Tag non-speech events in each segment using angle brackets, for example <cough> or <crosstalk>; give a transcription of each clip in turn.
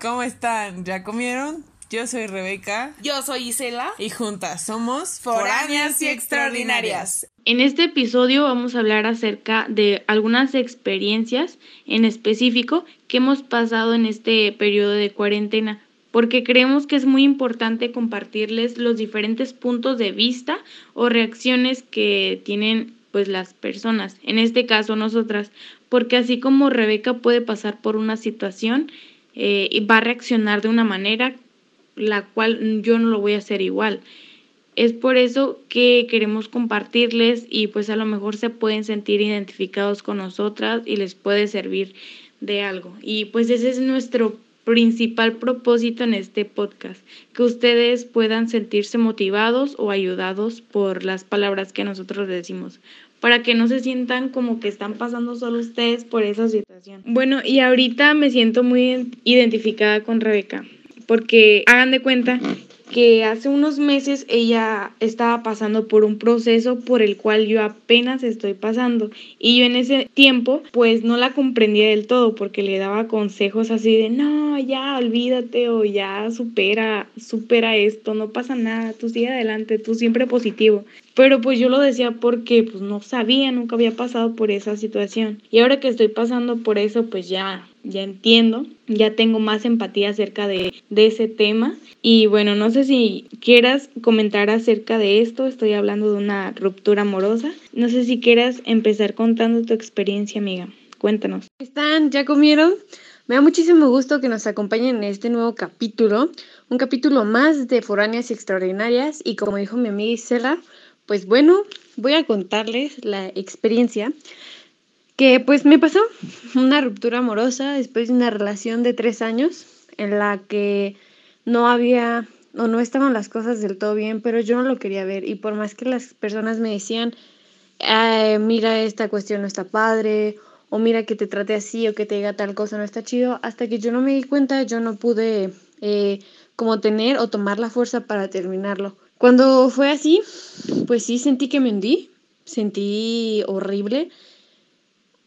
¿Cómo están? ¿Ya comieron? Yo soy Rebeca. Yo soy Isela. Y juntas somos Foráneas y Extraordinarias. En este episodio vamos a hablar acerca de algunas experiencias en específico que hemos pasado en este periodo de cuarentena, porque creemos que es muy importante compartirles los diferentes puntos de vista o reacciones que tienen pues las personas, en este caso nosotras, porque así como Rebeca puede pasar por una situación, eh, y va a reaccionar de una manera la cual yo no lo voy a hacer igual. Es por eso que queremos compartirles y pues a lo mejor se pueden sentir identificados con nosotras y les puede servir de algo. Y pues ese es nuestro principal propósito en este podcast, que ustedes puedan sentirse motivados o ayudados por las palabras que nosotros decimos para que no se sientan como que están pasando solo ustedes por esa situación. Bueno, y ahorita me siento muy identificada con Rebeca, porque hagan de cuenta que hace unos meses ella estaba pasando por un proceso por el cual yo apenas estoy pasando y yo en ese tiempo pues no la comprendía del todo porque le daba consejos así de no, ya olvídate o ya supera, supera esto, no pasa nada, tú sigue adelante, tú siempre positivo. Pero pues yo lo decía porque pues no sabía, nunca había pasado por esa situación. Y ahora que estoy pasando por eso pues ya ya entiendo, ya tengo más empatía acerca de, de, ese tema. Y bueno, no sé si quieras comentar acerca de esto, estoy hablando de una ruptura amorosa. No sé si quieras empezar contando tu experiencia, amiga. Cuéntanos. ¿Están? ¿Ya comieron? Me da muchísimo gusto que nos acompañen en este nuevo capítulo, un capítulo más de Foráneas Extraordinarias. Y como dijo mi amiga Isela, pues bueno, voy a contarles la experiencia que pues me pasó una ruptura amorosa después de una relación de tres años en la que no había o no estaban las cosas del todo bien, pero yo no lo quería ver y por más que las personas me decían, mira esta cuestión no está padre o mira que te trate así o que te diga tal cosa no está chido, hasta que yo no me di cuenta yo no pude eh, como tener o tomar la fuerza para terminarlo. Cuando fue así, pues sí sentí que me hundí, sentí horrible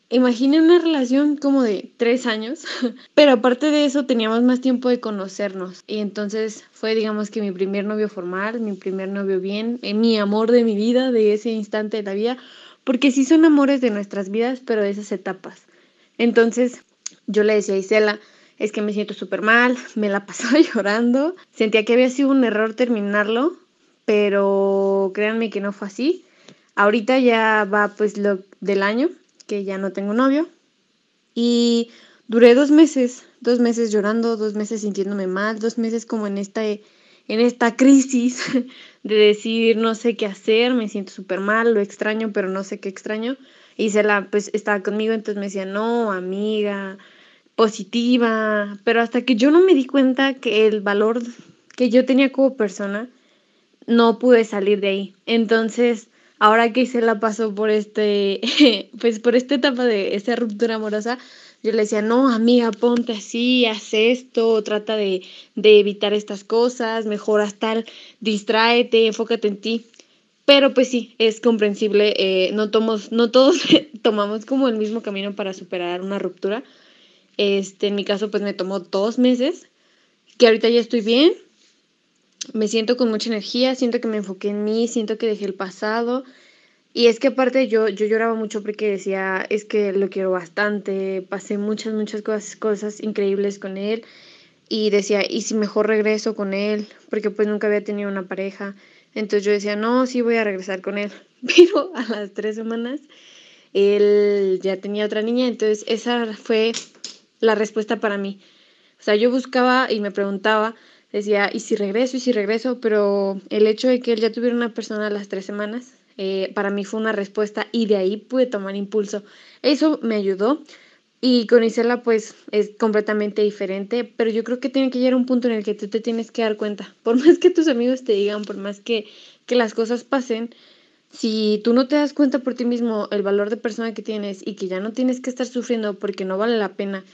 Imaginen una relación como de tres años, <laughs> pero aparte de eso teníamos más tiempo de conocernos y entonces fue digamos que mi primer novio formal, mi primer novio bien, eh, mi amor de mi vida, de ese instante de la vida, porque sí son amores de nuestras vidas, pero de esas etapas. Entonces yo le decía a Isela, es que me siento súper mal, me la <laughs> pasaba llorando, sentía que había sido un error terminarlo, pero créanme que no fue así. Ahorita ya va pues lo del año ya no tengo novio. Y duré dos meses, dos meses llorando, dos meses sintiéndome mal, dos meses como en esta, en esta crisis <laughs> de decir no sé qué hacer, me siento súper mal, lo extraño, pero no sé qué extraño. Y se la, pues estaba conmigo, entonces me decía, no, amiga, positiva, pero hasta que yo no me di cuenta que el valor que yo tenía como persona, no pude salir de ahí. Entonces, ahora que se la pasó por este, <laughs> pues por esta etapa de esta ruptura amorosa, yo le decía, no, amiga, ponte así, haz esto, trata de, de evitar estas cosas, mejora tal, distráete, enfócate en ti. Pero pues sí, es comprensible, eh, no, tomos, no todos <laughs> tomamos como el mismo camino para superar una ruptura. Este, en mi caso pues me tomó dos meses, que ahorita ya estoy bien, me siento con mucha energía, siento que me enfoqué en mí, siento que dejé el pasado. Y es que aparte yo, yo lloraba mucho porque decía, es que lo quiero bastante, pasé muchas, muchas cosas, cosas increíbles con él. Y decía, ¿y si mejor regreso con él? Porque pues nunca había tenido una pareja. Entonces yo decía, no, sí voy a regresar con él. <laughs> Pero a las tres semanas él ya tenía otra niña, entonces esa fue la respuesta para mí. O sea, yo buscaba y me preguntaba, decía, ¿y si regreso? ¿Y si regreso? Pero el hecho de que él ya tuviera una persona a las tres semanas, eh, para mí fue una respuesta y de ahí pude tomar impulso. Eso me ayudó. Y con Isela pues es completamente diferente, pero yo creo que tiene que llegar un punto en el que tú te tienes que dar cuenta, <laughs> por más que tus amigos te digan, por más que, que las cosas pasen, si tú no te das cuenta por ti mismo el valor de persona que tienes y que ya no tienes que estar sufriendo porque no vale la pena,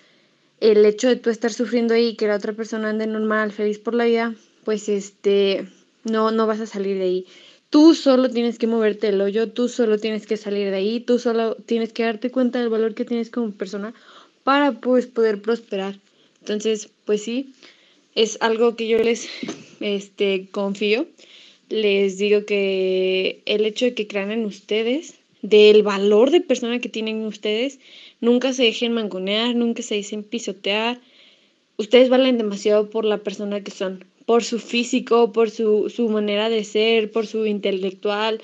el hecho de tú estar sufriendo ahí y que la otra persona ande normal, feliz por la vida, pues este, no, no vas a salir de ahí. Tú solo tienes que moverte el hoyo, tú solo tienes que salir de ahí, tú solo tienes que darte cuenta del valor que tienes como persona para pues poder prosperar. Entonces, pues sí, es algo que yo les este, confío. Les digo que el hecho de que crean en ustedes, del valor de persona que tienen ustedes, nunca se dejen mangonear, nunca se dejen pisotear. Ustedes valen demasiado por la persona que son, por su físico, por su, su manera de ser, por su intelectual.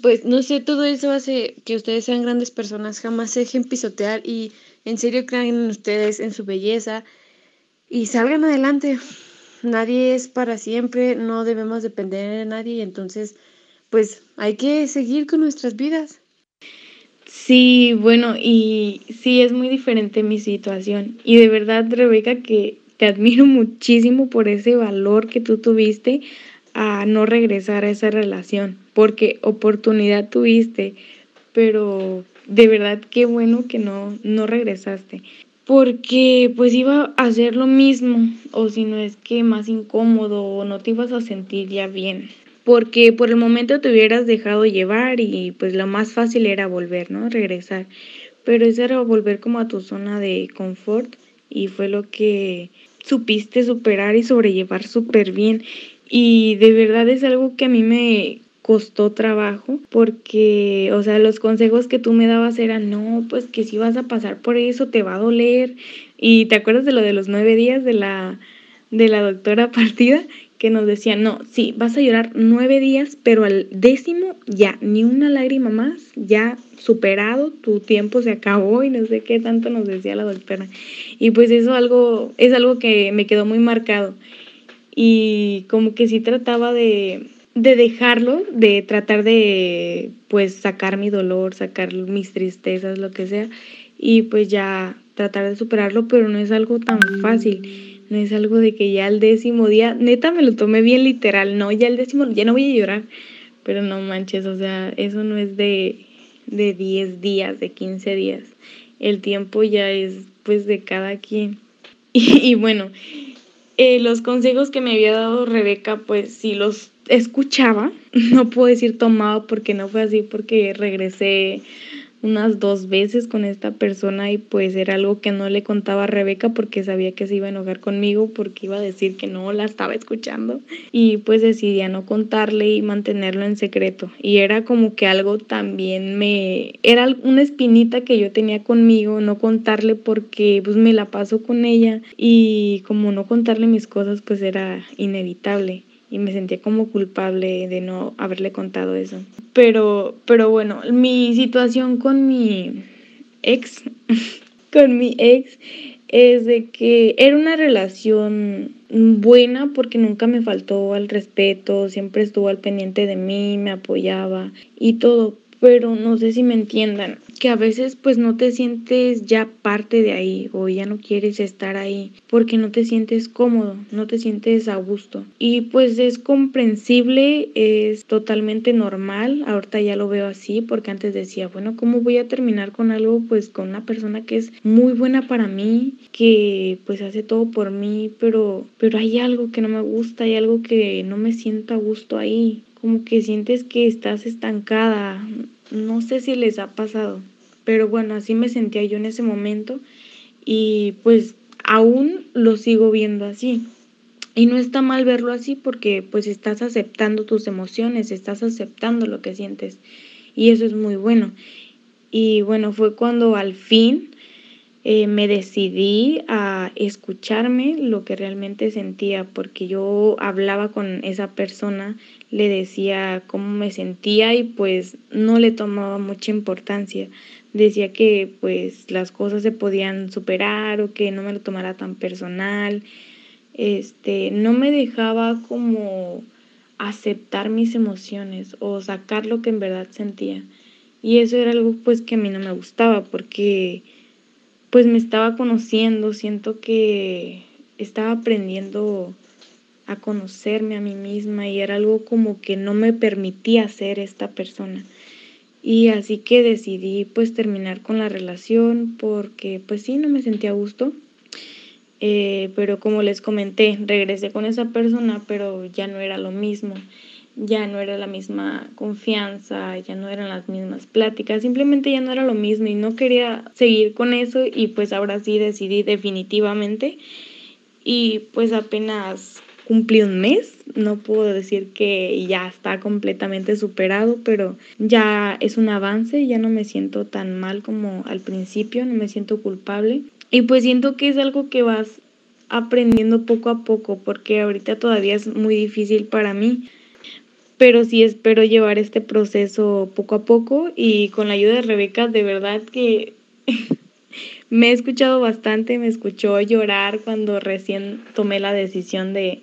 Pues no sé, todo eso hace que ustedes sean grandes personas, jamás se dejen pisotear y en serio crean en ustedes, en su belleza y salgan adelante. Nadie es para siempre, no debemos depender de nadie entonces pues hay que seguir con nuestras vidas. Sí, bueno, y sí es muy diferente mi situación. Y de verdad, Rebeca, que te admiro <laughs> muchísimo por ese valor que tú tuviste a no regresar a esa relación, porque oportunidad tuviste, pero de verdad qué bueno que no, no regresaste porque pues iba a hacer lo mismo o si no es que más incómodo o no te ibas a sentir ya bien porque por el momento te hubieras dejado llevar y pues lo más fácil era volver, ¿no? Regresar. Pero eso era volver como a tu zona de confort y fue lo que supiste superar y sobrellevar súper bien. Y de verdad es algo que a mí me costó trabajo porque, o sea, los consejos que tú me dabas eran, no, pues que si vas a pasar por eso, te va a doler. Y te acuerdas de lo de los nueve días de la, de la doctora <laughs> partida que nos decía, no, sí, vas a llorar nueve días, pero al décimo ya, ni una lágrima más, ya superado, tu tiempo se acabó y no sé qué tanto nos decía la doctora. Y pues eso algo, es algo que me quedó muy marcado. Y como que sí trataba de, de dejarlo, de tratar de pues sacar mi dolor, sacar mis tristezas, lo que sea, y pues ya tratar de superarlo, pero no es algo tan fácil, no es algo de que ya el décimo día, neta me lo tomé bien literal, no, ya el décimo, ya no voy a llorar, pero no manches, o sea, eso no es de, de 10 días, de 15 días, el tiempo ya es pues de cada quien. <laughs> Y, bueno, eh, los consejos que me había dado Rebeca, pues sí los escuchaba, <laughs> no puedo decir tomado porque no fue así, porque regresé unas dos veces con esta persona y pues era algo que no le contaba a Rebeca porque sabía que se iba a enojar conmigo porque iba a decir que no la estaba escuchando. Y pues decidí a no contarle y mantenerlo en secreto. Y era como que algo también me era una espinita que yo tenía conmigo no contarle porque pues me la paso con ella. Y como no contarle mis cosas pues era inevitable y me sentía como culpable de no haberle contado eso. Pero, pero bueno, mi situación con mi ex, <laughs> con mi ex, es de que era una relación buena porque nunca me faltó al respeto, siempre estuvo al pendiente de mí, me apoyaba y todo, pero no sé si me entiendan, que a veces pues no te sientes ya parte de ahí o ya no quieres estar ahí porque no te sientes cómodo, no te sientes a gusto. Y pues es comprensible, es totalmente normal, ahorita ya lo veo así porque antes decía, bueno, ¿cómo voy a terminar con algo pues con una persona que es muy buena para mí, que pues hace todo por mí, pero pero hay algo que no me gusta, hay algo que no me siento a gusto ahí como que sientes que estás estancada. No sé si les ha pasado, pero bueno, así me sentía yo en ese momento y pues aún lo sigo viendo así. Y no está mal verlo así porque pues estás aceptando tus emociones, estás aceptando lo que sientes y eso es muy bueno. Y bueno, fue cuando al fin eh, me decidí a escucharme lo que realmente sentía, porque yo hablaba con esa persona, le decía cómo me sentía y pues no le tomaba mucha importancia. Decía que pues las cosas se podían superar o que no me lo tomara tan personal. Este, no me dejaba como aceptar mis emociones o sacar lo que en verdad sentía. Y eso era algo pues que a mí no me gustaba porque pues me estaba conociendo, siento que estaba aprendiendo a conocerme a mí misma y era algo como que no me permitía ser esta persona. Y así que decidí pues terminar con la relación porque pues sí, no me sentía a gusto. Eh, pero como les comenté, regresé con esa persona, pero ya no era lo mismo ya no era la misma confianza, ya no eran las mismas pláticas, simplemente ya no era lo mismo y no quería seguir con eso y pues ahora sí decidí definitivamente y pues apenas cumplí un mes, no puedo decir que ya está completamente superado, pero ya es un avance, ya no me siento tan mal como al principio, no me siento culpable y pues siento que es algo que vas aprendiendo poco a poco, porque ahorita todavía es muy difícil para mí, pero sí espero llevar este proceso poco a poco y con la ayuda de Rebeca, de verdad que <laughs> me he escuchado bastante, me escuchó llorar cuando recién tomé la decisión de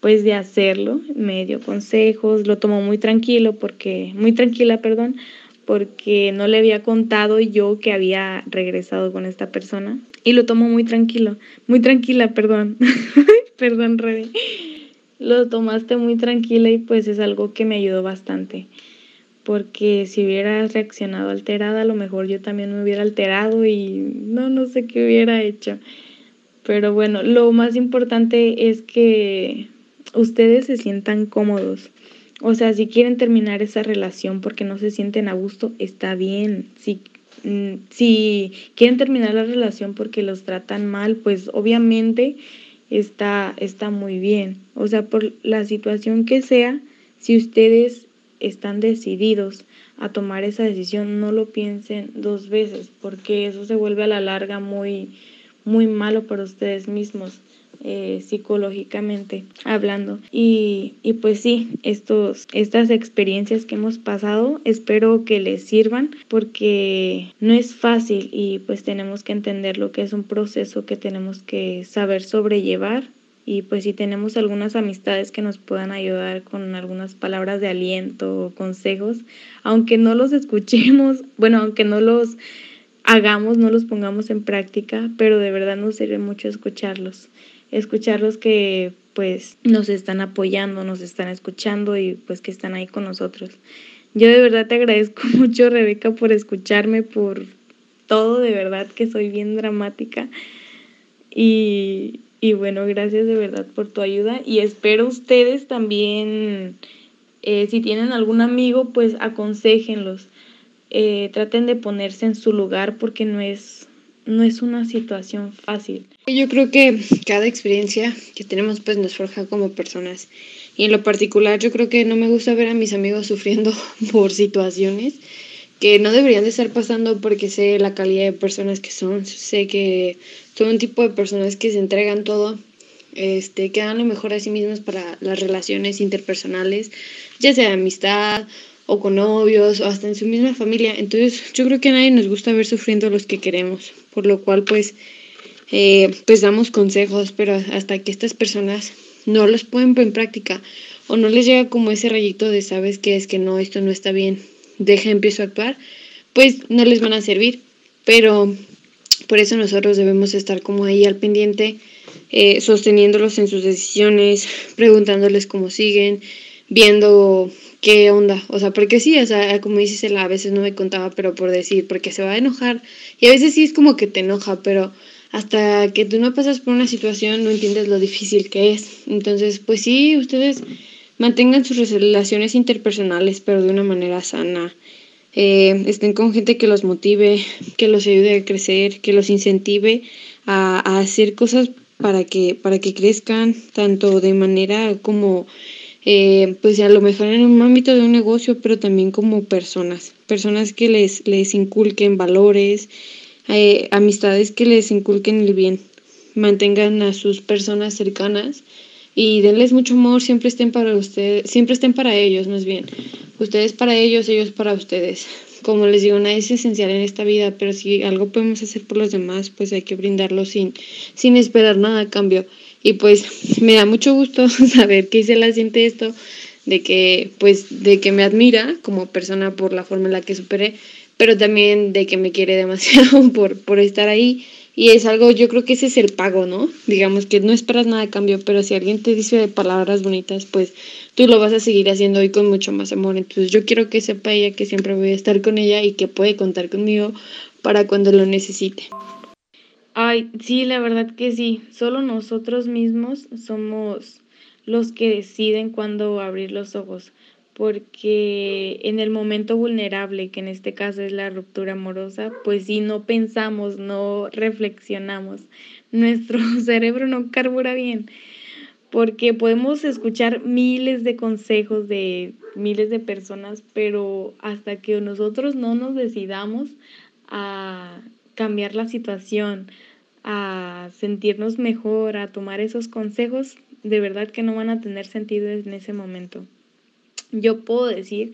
pues de hacerlo, me dio consejos, lo tomó muy tranquilo porque muy tranquila, perdón, porque no le había contado yo que había regresado con esta persona y lo tomó muy tranquilo, muy tranquila, perdón. <laughs> perdón, Rebe. Lo tomaste muy tranquila y pues es algo que me ayudó bastante porque si hubiera reaccionado alterada, a lo mejor yo también me hubiera alterado y no, no sé qué hubiera hecho. Pero bueno, lo más importante es que ustedes se sientan cómodos. O sea, si quieren terminar esa relación porque no se sienten a gusto, está bien. Si, mm, si quieren terminar la relación porque los tratan mal, pues obviamente está, está muy bien. O sea, por la situación que sea, si ustedes están decididos a tomar esa decisión, no lo piensen dos veces, porque eso se vuelve a la larga muy, muy malo para ustedes mismos. Eh, psicológicamente hablando. Y, y, pues sí estos estas experiencias que hemos pasado espero que les sirvan porque no es fácil y pues tenemos que entender lo que es un proceso que tenemos que saber sobrellevar. Y pues si tenemos algunas amistades que nos puedan ayudar con algunas palabras de aliento o consejos, aunque no los escuchemos, <laughs> bueno, aunque no los hagamos, no los pongamos en práctica, pero de verdad nos sirve mucho escucharlos, escucharlos que pues nos están apoyando, nos están escuchando y pues que están ahí con nosotros. Yo de verdad te agradezco <laughs> mucho, Rebeca, por escucharme, por todo, de verdad que soy bien dramática. Y, y bueno, gracias de verdad por tu ayuda y espero ustedes también, eh, si tienen algún amigo, pues aconsejenlos. Eh, traten de ponerse en su lugar porque no es, no es una situación fácil. Yo creo que cada experiencia que tenemos pues nos forja como personas. Y en lo particular yo creo que no me gusta ver a mis amigos sufriendo <laughs> por situaciones que no deberían de estar pasando porque sé la calidad de personas que son, sé que son un tipo de personas que se entregan todo, este, que dan lo mejor a sí mismos para las relaciones interpersonales, ya sea amistad o con novios o hasta en su misma familia. Entonces yo creo que a nadie nos gusta ver sufriendo a los que queremos, por lo cual pues, eh, pues damos consejos, pero hasta que estas personas no los pueden poner en práctica o no les llega como ese rayito de sabes que es que no, esto no está bien, deja, empiezo a actuar, pues no les van a servir. Pero por eso nosotros debemos estar como ahí al pendiente, eh, sosteniéndolos en sus decisiones, preguntándoles cómo siguen, viendo qué onda. O sea, porque sí, o sea, como dices, a veces no me contaba, pero por decir, porque se va a enojar. Y a veces sí es como que te enoja, pero hasta que tú no pasas por una situación no entiendes lo difícil que es. Entonces, pues sí, ustedes mantengan sus relaciones interpersonales, pero de una manera sana. Eh, estén con gente que los motive, que los ayude a crecer, que los incentive a, a, hacer cosas para que, para que crezcan, tanto de manera como, eh, pues a lo mejor en un ámbito de un negocio, pero también como personas, personas que les, les inculquen valores, eh, amistades que les inculquen el bien, mantengan a sus personas cercanas y denles mucho amor, siempre estén para ustedes, siempre estén para ellos más bien. Ustedes para ellos, ellos para ustedes. Como les digo, es esencial en esta vida, pero si algo podemos hacer por los demás, pues hay que brindarlo sin, sin esperar nada a cambio. Y pues me da mucho gusto <laughs> saber que la siente esto, de que pues de que me admira como persona por la forma en la que superé, pero también de que me quiere <laughs> demasiado por, por estar ahí y es algo, yo creo que ese es el pago, ¿no? Digamos que no esperas nada a cambio, pero si alguien te dice palabras bonitas, pues tú lo vas a seguir haciendo hoy con mucho más amor. Entonces yo quiero que sepa ella que siempre voy a estar con ella y que puede contar conmigo para cuando lo necesite. Ay, sí, la verdad que sí. Solo nosotros mismos somos los que deciden cuándo abrir los ojos porque en el momento vulnerable, que en este caso es la ruptura amorosa, pues si no pensamos, no reflexionamos, <laughs> nuestro <laughs> cerebro no carbura bien, porque podemos escuchar miles de consejos de miles de personas, pero hasta que nosotros no nos decidamos a cambiar la situación, a sentirnos mejor, a tomar esos consejos, de verdad que no van a tener sentido en ese momento. Yo puedo decir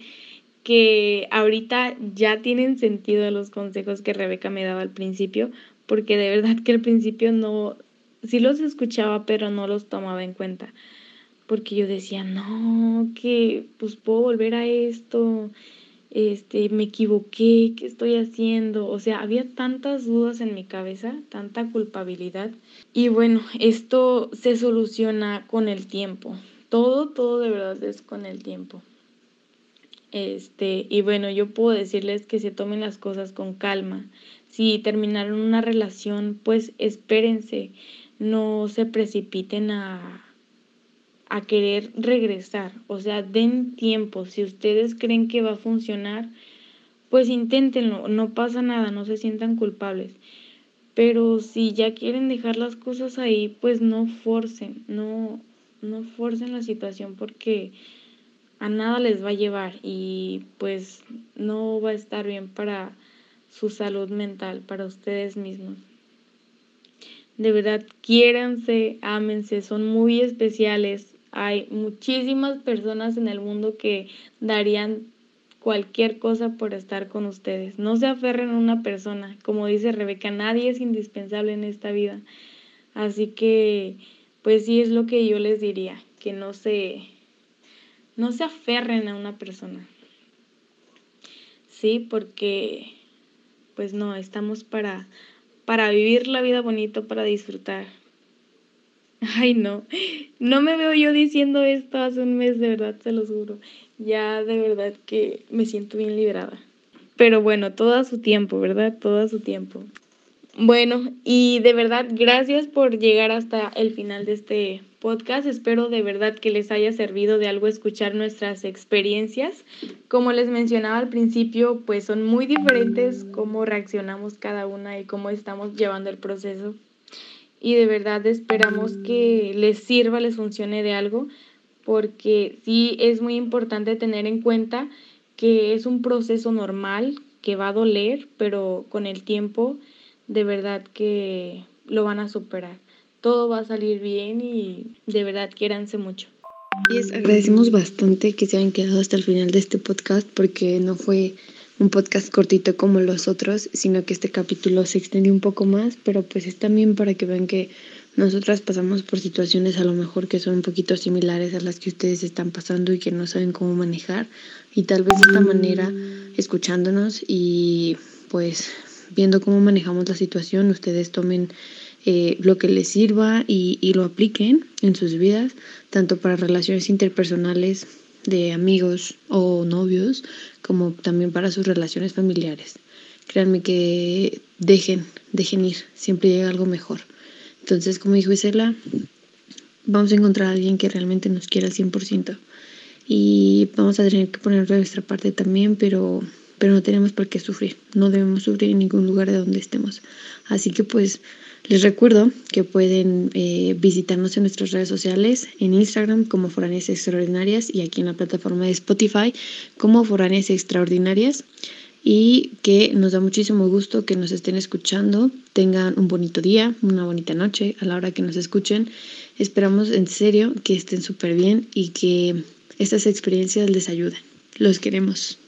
que ahorita ya tienen sentido los consejos que Rebeca me daba al principio, porque de verdad que al principio no, sí los escuchaba, pero no los tomaba en cuenta, porque yo decía, no, que pues puedo volver a esto, este, me equivoqué, ¿qué estoy haciendo? O sea, había tantas dudas en mi cabeza, tanta culpabilidad. Y bueno, esto se soluciona con el tiempo. Todo, todo de verdad es con el tiempo. Este, y bueno, yo puedo decirles que se tomen las cosas con calma. Si terminaron una relación, pues espérense, no se precipiten a, a querer regresar. O sea, den tiempo. Si ustedes creen que va a funcionar, pues inténtenlo, no pasa nada, no se sientan culpables. Pero si ya quieren dejar las cosas ahí, pues no forcen, no, no forcen la situación porque a nada les va a llevar y pues no va a estar bien para su salud mental, para ustedes mismos. De verdad, quiéranse, ámense, son muy especiales. Hay muchísimas personas en el mundo que darían cualquier cosa por estar con ustedes. No se aferren a una persona. Como dice Rebeca, nadie es indispensable en esta vida. Así que pues sí es lo que yo les diría, que no se, no se aferren a una persona. Sí, porque pues no, estamos para, para vivir la vida bonito, para disfrutar. <laughs> Ay, no, no me veo yo diciendo esto hace un mes, de verdad, se lo juro. Ya de verdad que me siento bien liberada. Pero bueno, todo a su tiempo, ¿verdad? Todo a su tiempo. Bueno, y de verdad, gracias por llegar hasta el final de este podcast. Espero de verdad que les haya servido de algo escuchar nuestras experiencias. Como les mencionaba al principio, pues son muy diferentes cómo reaccionamos cada una y cómo estamos llevando el proceso. Y de verdad esperamos que les sirva, les funcione de algo, porque sí es muy importante tener en cuenta que es un proceso normal, que va a doler, pero con el tiempo de verdad que lo van a superar. Todo va a salir bien y de verdad quiéranse mucho. Y agradecemos bastante que se hayan quedado hasta el final de este podcast porque no fue un podcast cortito como los otros, sino que este capítulo se extendió un poco más, pero pues es también para que vean que nosotras pasamos por situaciones a lo mejor que son un poquito similares a las que ustedes están pasando y que no saben cómo manejar. Y tal vez de esta manera escuchándonos y pues viendo cómo manejamos la situación, ustedes tomen eh, lo que les sirva y, y lo apliquen en sus vidas, tanto para relaciones interpersonales de amigos o novios, como también para sus relaciones familiares. Créanme que dejen, dejen ir, siempre llega algo mejor. Entonces, como dijo Isela, vamos a encontrar a alguien que realmente nos quiera al 100%. Y vamos a tener que poner de nuestra parte también, pero pero no tenemos por qué sufrir, no debemos sufrir en ningún lugar de donde estemos. Así que pues les recuerdo que pueden eh, visitarnos en nuestras redes sociales, en Instagram como Foráneas Extraordinarias y aquí en la plataforma de Spotify como Foráneas Extraordinarias y que nos da muchísimo gusto que nos estén escuchando, tengan un bonito día, una bonita noche a la hora que nos escuchen. Esperamos en serio que estén súper bien y que estas experiencias les ayuden. Los queremos.